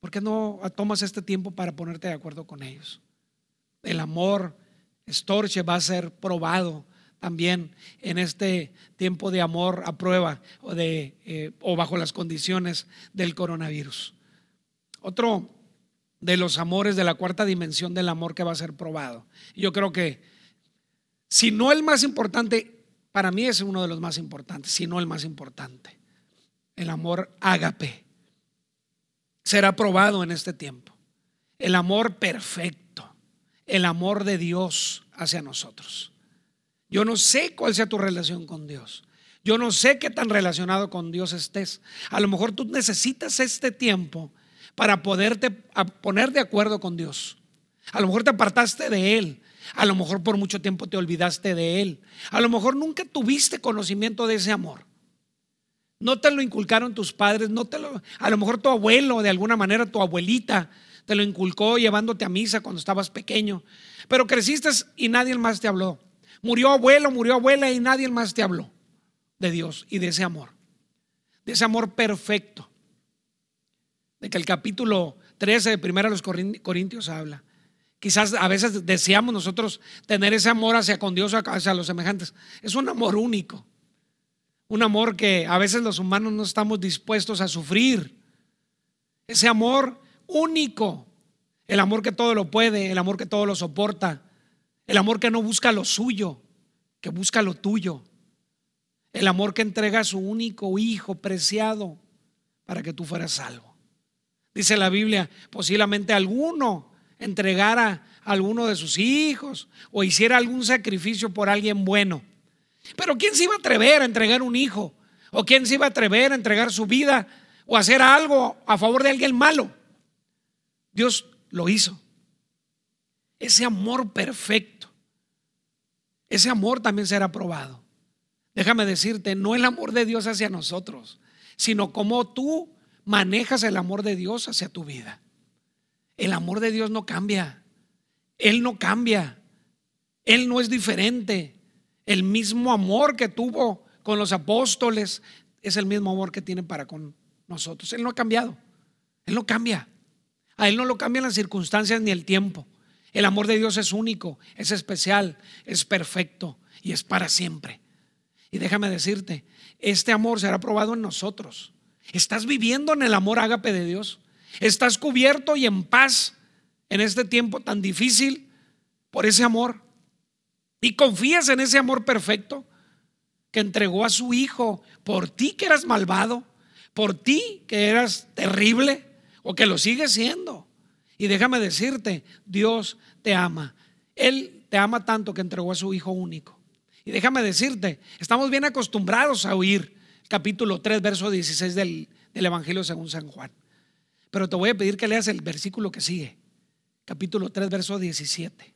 S1: ¿Por qué no tomas este tiempo para ponerte de acuerdo con ellos? El amor, estorche, va a ser probado también en este tiempo de amor a prueba o, de, eh, o bajo las condiciones del coronavirus. Otro de los amores de la cuarta dimensión del amor que va a ser probado. Yo creo que, si no el más importante, para mí es uno de los más importantes, si no el más importante. El amor ágape será probado en este tiempo. El amor perfecto, el amor de Dios hacia nosotros. Yo no sé cuál sea tu relación con Dios. Yo no sé qué tan relacionado con Dios estés. A lo mejor tú necesitas este tiempo para poderte poner de acuerdo con Dios. A lo mejor te apartaste de Él. A lo mejor por mucho tiempo te olvidaste de Él. A lo mejor nunca tuviste conocimiento de ese amor. No te lo inculcaron tus padres, no te lo, a lo mejor tu abuelo, de alguna manera tu abuelita, te lo inculcó llevándote a misa cuando estabas pequeño. Pero creciste y nadie más te habló. Murió abuelo, murió abuela y nadie más te habló de Dios y de ese amor. De ese amor perfecto. De que el capítulo 13 de Primera los Corintios habla. Quizás a veces deseamos nosotros tener ese amor hacia con Dios, hacia los semejantes. Es un amor único. Un amor que a veces los humanos no estamos dispuestos a sufrir. Ese amor único. El amor que todo lo puede, el amor que todo lo soporta. El amor que no busca lo suyo, que busca lo tuyo. El amor que entrega a su único hijo preciado para que tú fueras salvo. Dice la Biblia, posiblemente alguno entregara a alguno de sus hijos o hiciera algún sacrificio por alguien bueno. Pero ¿quién se iba a atrever a entregar un hijo? ¿O quién se iba a atrever a entregar su vida o hacer algo a favor de alguien malo? Dios lo hizo. Ese amor perfecto, ese amor también será probado. Déjame decirte, no el amor de Dios hacia nosotros, sino cómo tú manejas el amor de Dios hacia tu vida. El amor de Dios no cambia. Él no cambia. Él no es diferente. El mismo amor que tuvo con los apóstoles es el mismo amor que tiene para con nosotros. Él no ha cambiado. Él no cambia. A Él no lo cambian las circunstancias ni el tiempo. El amor de Dios es único, es especial, es perfecto y es para siempre. Y déjame decirte, este amor será probado en nosotros. ¿Estás viviendo en el amor ágape de Dios? ¿Estás cubierto y en paz en este tiempo tan difícil por ese amor? ¿Y confías en ese amor perfecto que entregó a su Hijo por ti que eras malvado, por ti que eras terrible o que lo sigues siendo? Y déjame decirte, Dios te ama. Él te ama tanto que entregó a su Hijo único. Y déjame decirte, estamos bien acostumbrados a oír capítulo 3, verso 16 del, del Evangelio según San Juan. Pero te voy a pedir que leas el versículo que sigue, capítulo 3, verso 17.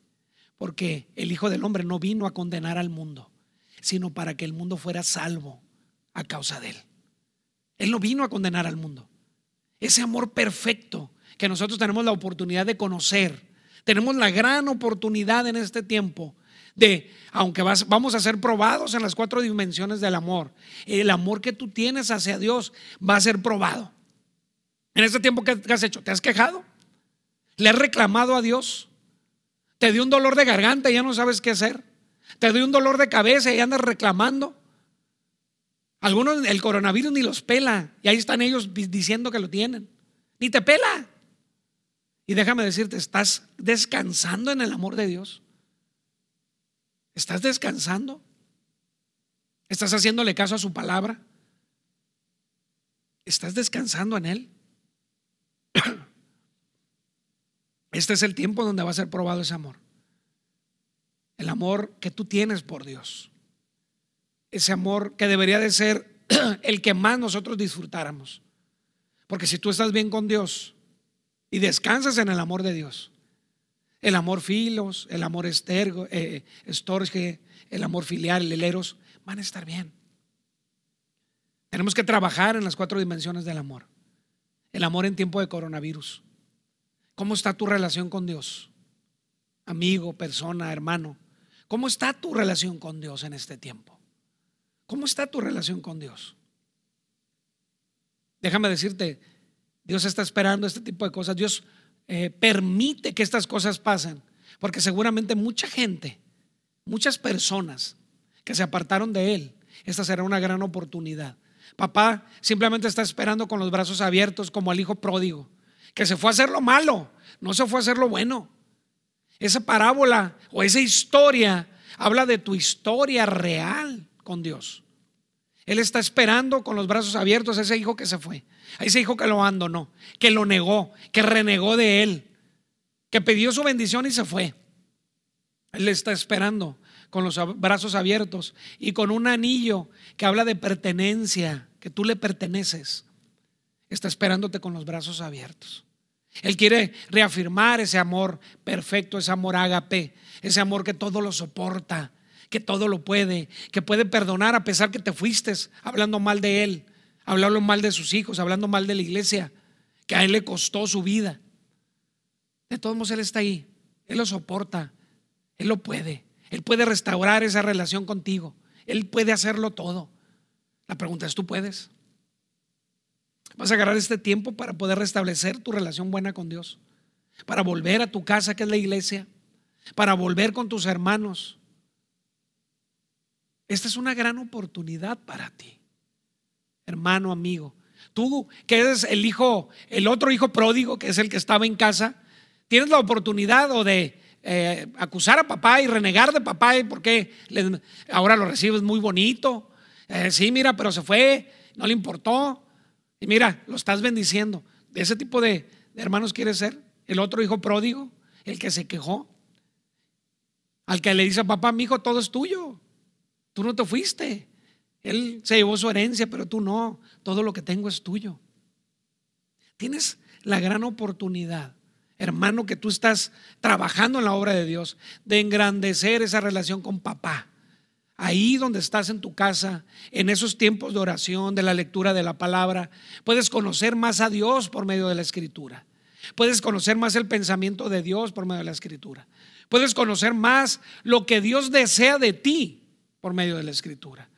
S1: Porque el Hijo del Hombre no vino a condenar al mundo, sino para que el mundo fuera salvo a causa de él. Él no vino a condenar al mundo. Ese amor perfecto que nosotros tenemos la oportunidad de conocer, tenemos la gran oportunidad en este tiempo de, aunque vamos a ser probados en las cuatro dimensiones del amor, el amor que tú tienes hacia Dios va a ser probado. En este tiempo, ¿qué has hecho? ¿Te has quejado? ¿Le has reclamado a Dios? ¿Te dio un dolor de garganta y ya no sabes qué hacer? ¿Te dio un dolor de cabeza y andas reclamando? Algunos el coronavirus ni los pela y ahí están ellos diciendo que lo tienen. Ni te pela. Y déjame decirte, ¿estás descansando en el amor de Dios? ¿Estás descansando? ¿Estás haciéndole caso a su palabra? ¿Estás descansando en Él? Este es el tiempo donde va a ser probado ese amor. El amor que tú tienes por Dios. Ese amor que debería de ser el que más nosotros disfrutáramos. Porque si tú estás bien con Dios, y descansas en el amor de Dios. El amor filos, el amor estergo, eh, estorge, el amor filial, el eros, van a estar bien. Tenemos que trabajar en las cuatro dimensiones del amor. El amor en tiempo de coronavirus. ¿Cómo está tu relación con Dios? Amigo, persona, hermano. ¿Cómo está tu relación con Dios en este tiempo? ¿Cómo está tu relación con Dios? Déjame decirte, Dios está esperando este tipo de cosas. Dios eh, permite que estas cosas pasen. Porque seguramente mucha gente, muchas personas que se apartaron de Él, esta será una gran oportunidad. Papá simplemente está esperando con los brazos abiertos como al hijo pródigo, que se fue a hacer lo malo, no se fue a hacer lo bueno. Esa parábola o esa historia habla de tu historia real con Dios. Él está esperando con los brazos abiertos a ese hijo que se fue, a ese hijo que lo abandonó, que lo negó, que renegó de él, que pidió su bendición y se fue. Él está esperando con los brazos abiertos y con un anillo que habla de pertenencia, que tú le perteneces. Está esperándote con los brazos abiertos. Él quiere reafirmar ese amor perfecto, ese amor ágape, ese amor que todo lo soporta, que todo lo puede, que puede perdonar a pesar que te fuiste hablando mal de Él, hablando mal de sus hijos, hablando mal de la iglesia, que a Él le costó su vida. De todos modos, Él está ahí, Él lo soporta, Él lo puede, Él puede restaurar esa relación contigo, Él puede hacerlo todo. La pregunta es, ¿tú puedes? Vas a agarrar este tiempo para poder restablecer tu relación buena con Dios, para volver a tu casa que es la iglesia, para volver con tus hermanos, esta es una gran oportunidad para ti, hermano, amigo. Tú que eres el hijo, el otro hijo pródigo, que es el que estaba en casa, tienes la oportunidad o de eh, acusar a papá y renegar de papá, porque ahora lo recibes muy bonito. Eh, sí, mira, pero se fue, no le importó. Y mira, lo estás bendiciendo. De ese tipo de, de hermanos quieres ser. El otro hijo pródigo, el que se quejó. Al que le dice papá, mi hijo, todo es tuyo. Tú no te fuiste. Él se llevó su herencia, pero tú no. Todo lo que tengo es tuyo. Tienes la gran oportunidad, hermano, que tú estás trabajando en la obra de Dios, de engrandecer esa relación con papá. Ahí donde estás en tu casa, en esos tiempos de oración, de la lectura de la palabra, puedes conocer más a Dios por medio de la escritura. Puedes conocer más el pensamiento de Dios por medio de la escritura. Puedes conocer más lo que Dios desea de ti por medio de la escritura.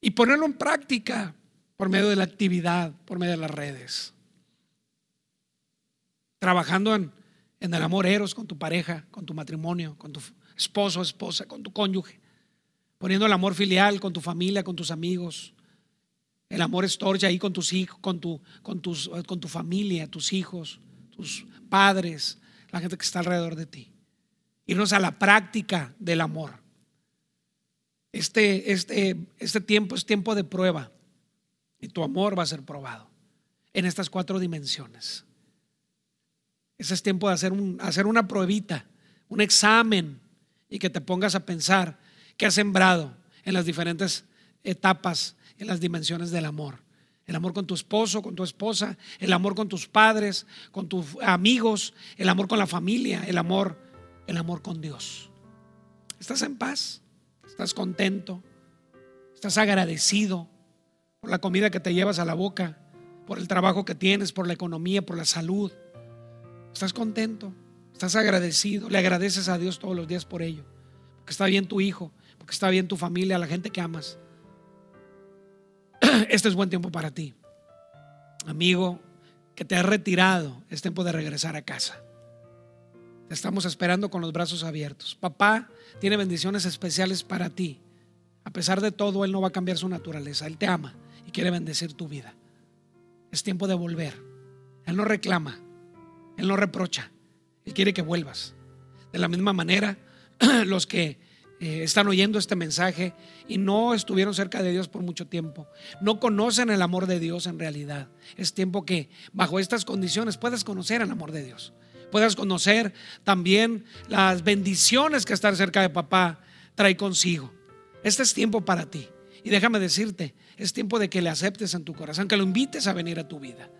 S1: Y ponerlo en práctica por medio de la actividad, por medio de las redes. Trabajando en, el amor eros con tu pareja, con tu matrimonio, con tu esposo, esposa, con tu cónyuge, poniendo el amor filial con tu familia, con tus amigos, el amor estorcha ahí con tus hijos, con tu, con, tus, con tu familia, tus hijos, tus padres, la gente que está alrededor de ti. Irnos a la práctica del amor. Este, este, este tiempo es tiempo de prueba y tu amor va a ser probado en estas cuatro dimensiones. Ese es tiempo de hacer, un, hacer una pruebita, un examen y que te pongas a pensar qué has sembrado en las diferentes etapas, en las dimensiones del amor. El amor con tu esposo, con tu esposa, el amor con tus padres, con tus amigos, el amor con la familia, el amor, el amor con Dios. ¿Estás en paz? ¿Estás contento? ¿Estás agradecido por la comida que te llevas a la boca, por el trabajo que tienes, por la economía, por la salud? ¿Estás contento? ¿Estás agradecido? Le agradeces a Dios todos los días por ello. Porque está bien tu hijo, porque está bien tu familia, la gente que amas. Este es buen tiempo para ti. Amigo, que te has retirado, es tiempo de regresar a casa. Te estamos esperando con los brazos abiertos. Papá tiene bendiciones especiales para ti. A pesar de todo, Él no va a cambiar su naturaleza. Él te ama y quiere bendecir tu vida. Es tiempo de volver. Él no reclama. Él no reprocha. Él quiere que vuelvas. De la misma manera, los que eh, están oyendo este mensaje y no estuvieron cerca de Dios por mucho tiempo, no conocen el amor de Dios en realidad. Es tiempo que bajo estas condiciones puedas conocer el amor de Dios. Puedas conocer también las bendiciones que estar cerca de papá trae consigo. Este es tiempo para ti. Y déjame decirte, es tiempo de que le aceptes en tu corazón, que lo invites a venir a tu vida.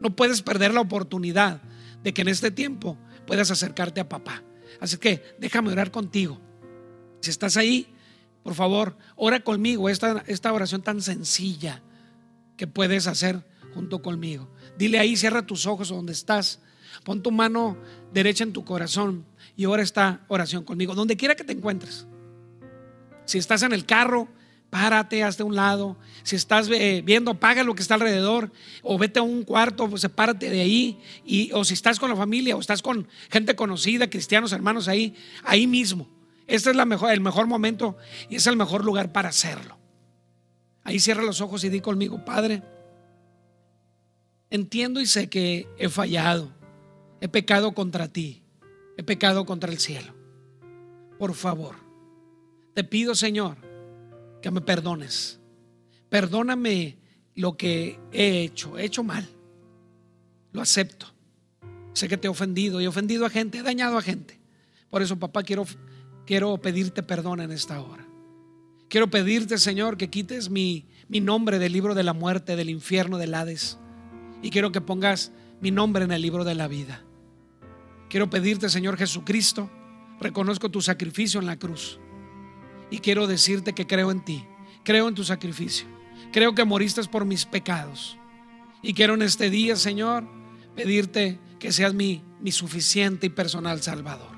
S1: No puedes perder la oportunidad de que en este tiempo puedas acercarte a papá. Así que déjame orar contigo. Si estás ahí, por favor, ora conmigo esta, esta oración tan sencilla que puedes hacer junto conmigo. Dile ahí, cierra tus ojos donde estás. Pon tu mano derecha en tu corazón y ora esta oración conmigo, donde quiera que te encuentres. Si estás en el carro, párate, hasta un lado. Si estás eh, viendo, apaga lo que está alrededor, o vete a un cuarto, pues sepárate de ahí. Y, o si estás con la familia, o estás con gente conocida, cristianos, hermanos ahí, ahí mismo. Este es la mejor, el mejor momento y es el mejor lugar para hacerlo. Ahí cierra los ojos y di conmigo, Padre, entiendo y sé que he fallado, he pecado contra ti, he pecado contra el cielo. Por favor, te pido, Señor, que me perdones. Perdóname lo que he hecho, he hecho mal. Lo acepto. Sé que te he ofendido y he ofendido a gente, he dañado a gente. Por eso, papá, quiero, quiero pedirte perdón en esta hora. Quiero pedirte, Señor, que quites mi, mi nombre del libro de la muerte, del infierno, del Hades. Y quiero que pongas mi nombre en el libro de la vida. Quiero pedirte, Señor Jesucristo, reconozco tu sacrificio en la cruz. Y quiero decirte que creo en ti, creo en tu sacrificio, creo que moriste por mis pecados. Y quiero en este día, Señor, pedirte que seas mi, mi suficiente y personal Salvador.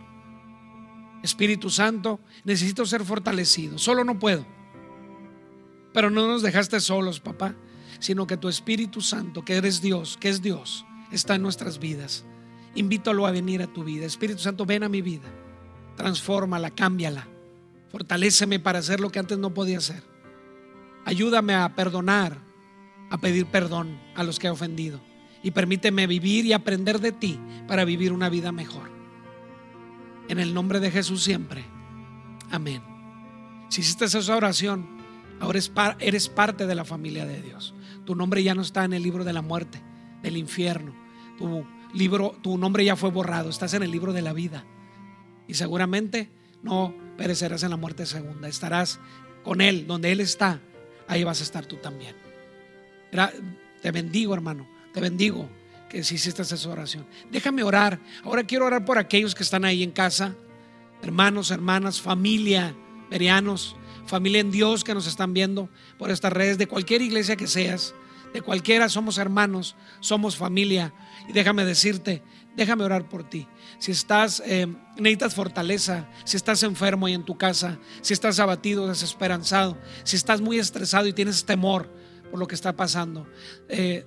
S1: Espíritu Santo, necesito ser fortalecido, solo no puedo. Pero no nos dejaste solos, papá, sino que tu Espíritu Santo, que eres Dios, que es Dios, está en nuestras vidas. Invítalo a venir a tu vida. Espíritu Santo, ven a mi vida. Transfórmala, cámbiala. Fortaléceme para hacer lo que antes no podía hacer. Ayúdame a perdonar, a pedir perdón a los que he ofendido. Y permíteme vivir y aprender de ti para vivir una vida mejor. En el nombre de Jesús siempre. Amén. Si hiciste esa oración, ahora eres parte de la familia de Dios. Tu nombre ya no está en el libro de la muerte, del infierno. Tu, libro, tu nombre ya fue borrado. Estás en el libro de la vida. Y seguramente no perecerás en la muerte segunda. Estarás con Él, donde Él está, ahí vas a estar tú también. Te bendigo, hermano, te bendigo que si hiciste esa oración. Déjame orar. Ahora quiero orar por aquellos que están ahí en casa, hermanos, hermanas, familia, verianos, familia en Dios que nos están viendo por estas redes, de cualquier iglesia que seas, de cualquiera somos hermanos, somos familia. Y déjame decirte, déjame orar por ti. Si estás, eh, necesitas fortaleza, si estás enfermo y en tu casa, si estás abatido, desesperanzado, si estás muy estresado y tienes temor por lo que está pasando, eh,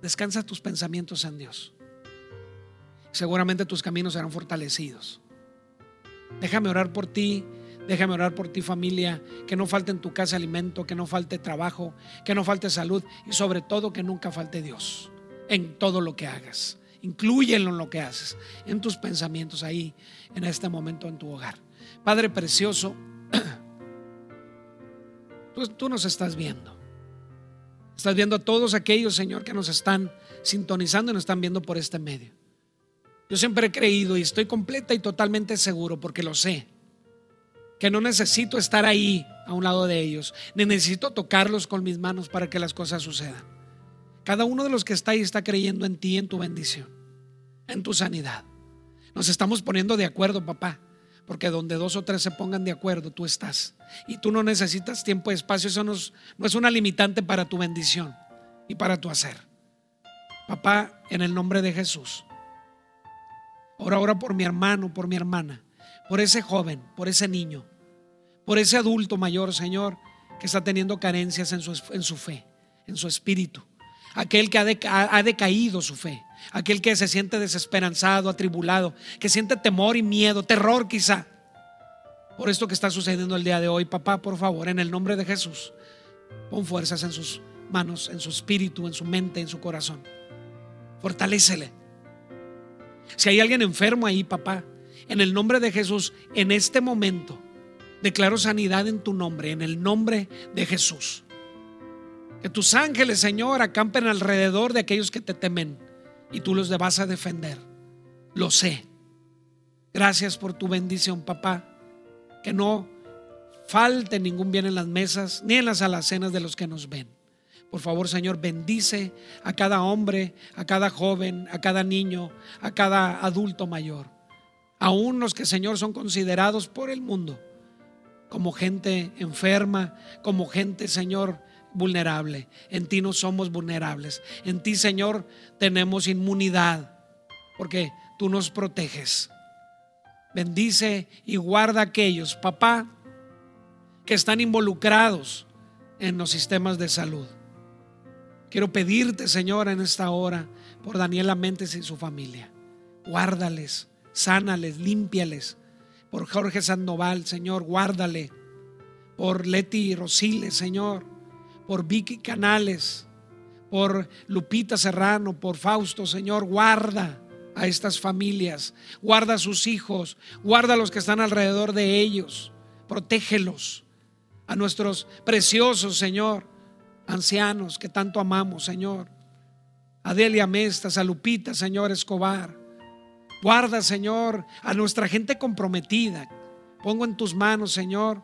S1: descansa tus pensamientos en Dios. Seguramente tus caminos serán fortalecidos. Déjame orar por ti, déjame orar por ti familia, que no falte en tu casa alimento, que no falte trabajo, que no falte salud y sobre todo que nunca falte Dios en todo lo que hagas. Inclúyelo en lo que haces, en tus pensamientos ahí, en este momento en tu hogar. Padre precioso, tú, tú nos estás viendo. Estás viendo a todos aquellos, Señor, que nos están sintonizando y nos están viendo por este medio. Yo siempre he creído y estoy completa y totalmente seguro, porque lo sé, que no necesito estar ahí a un lado de ellos, ni necesito tocarlos con mis manos para que las cosas sucedan. Cada uno de los que está ahí está creyendo en ti, en tu bendición, en tu sanidad. Nos estamos poniendo de acuerdo, papá, porque donde dos o tres se pongan de acuerdo, tú estás. Y tú no necesitas tiempo y espacio, eso no es, una limitante para tu bendición y para tu hacer. Papá, en el nombre de Jesús, ora ahora por mi hermano, por mi hermana, por ese joven, por ese niño, por ese adulto mayor, Señor, que está teniendo carencias en su, en su fe, en su espíritu aquel que ha, decaído su fe, aquel que se siente desesperanzado, atribulado, que siente temor y miedo, terror quizá. Por esto que está sucediendo el día de hoy, papá, por favor, en el nombre de Jesús, pon fuerzas en sus manos, en su espíritu, en su mente, en su corazón. Fortalécele. Si hay alguien enfermo ahí, papá, en el nombre de Jesús, en este momento, declaro sanidad en tu nombre, en el nombre de Jesús. Que tus ángeles, Señor, acampen alrededor de aquellos que te temen y tú los vas a defender. Lo sé. Gracias por tu bendición, papá. Que no falte ningún bien en las mesas ni en las alacenas de los que nos ven. Por favor, Señor, bendice a cada hombre, a cada joven, a cada niño, a cada adulto mayor. Aún los que, Señor, son considerados por el mundo como gente enferma, como gente, Señor, vulnerable. En ti no somos vulnerables. En ti, Señor, tenemos inmunidad porque tú nos proteges. Bendice y guarda a aquellos, papá, que están involucrados en los sistemas de salud. Quiero pedirte, Señor, en esta hora por Daniela Méndez y su familia. Guárdales, sánales, límpiales. Por Jorge Sandoval, Señor, guárdale. Por Leti Rosiles, Señor por Vicky Canales, por Lupita Serrano, por Fausto, Señor, guarda a estas familias, guarda a sus hijos, guarda a los que están alrededor de ellos, protégelos, a nuestros preciosos, Señor, ancianos que tanto amamos, Señor, a Delia Mestas, a Lupita, Señor Escobar, guarda, Señor, a nuestra gente comprometida, pongo en tus manos, Señor,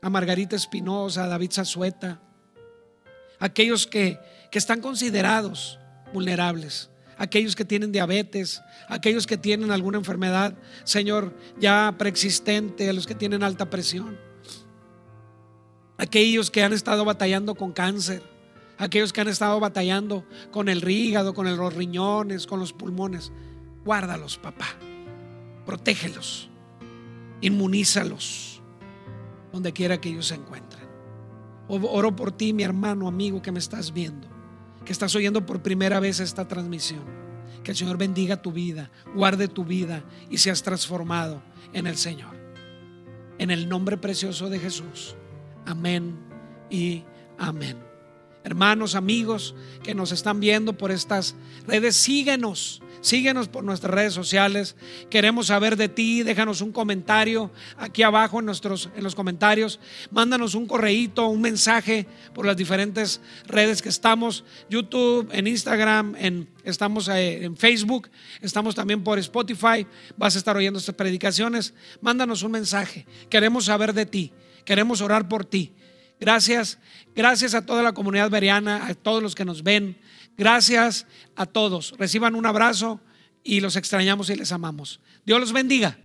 S1: a Margarita Espinosa, a David Zazueta, aquellos que, están considerados vulnerables, aquellos que tienen diabetes, aquellos que tienen alguna enfermedad, Señor, ya preexistente, a los que tienen alta presión, aquellos que han estado batallando con cáncer, aquellos que han estado batallando con el hígado, con los riñones, con los pulmones. Guárdalos, papá. Protégelos. Inmunízalos donde quiera que ellos se encuentren. Oro por ti, mi hermano, amigo que me estás viendo, que estás oyendo por primera vez esta transmisión. Que el Señor bendiga tu vida, guarde tu vida y seas transformado en el Señor. En el nombre precioso de Jesús. Amén y amén. Hermanos, amigos que nos están viendo por estas redes, síguenos Síguenos por nuestras redes sociales. Queremos saber de ti. Déjanos un comentario aquí abajo en, nuestros, en los comentarios. Mándanos un correíto, un mensaje por las diferentes redes que estamos. YouTube, en Instagram, en, estamos eh, en Facebook. Estamos también por Spotify. Vas a estar oyendo estas predicaciones. Mándanos un mensaje. Queremos saber de ti. Queremos orar por ti. Gracias. Gracias a toda la comunidad veriana, a todos los que nos ven. Gracias a todos. Reciban un abrazo y los extrañamos y les amamos. Dios los bendiga.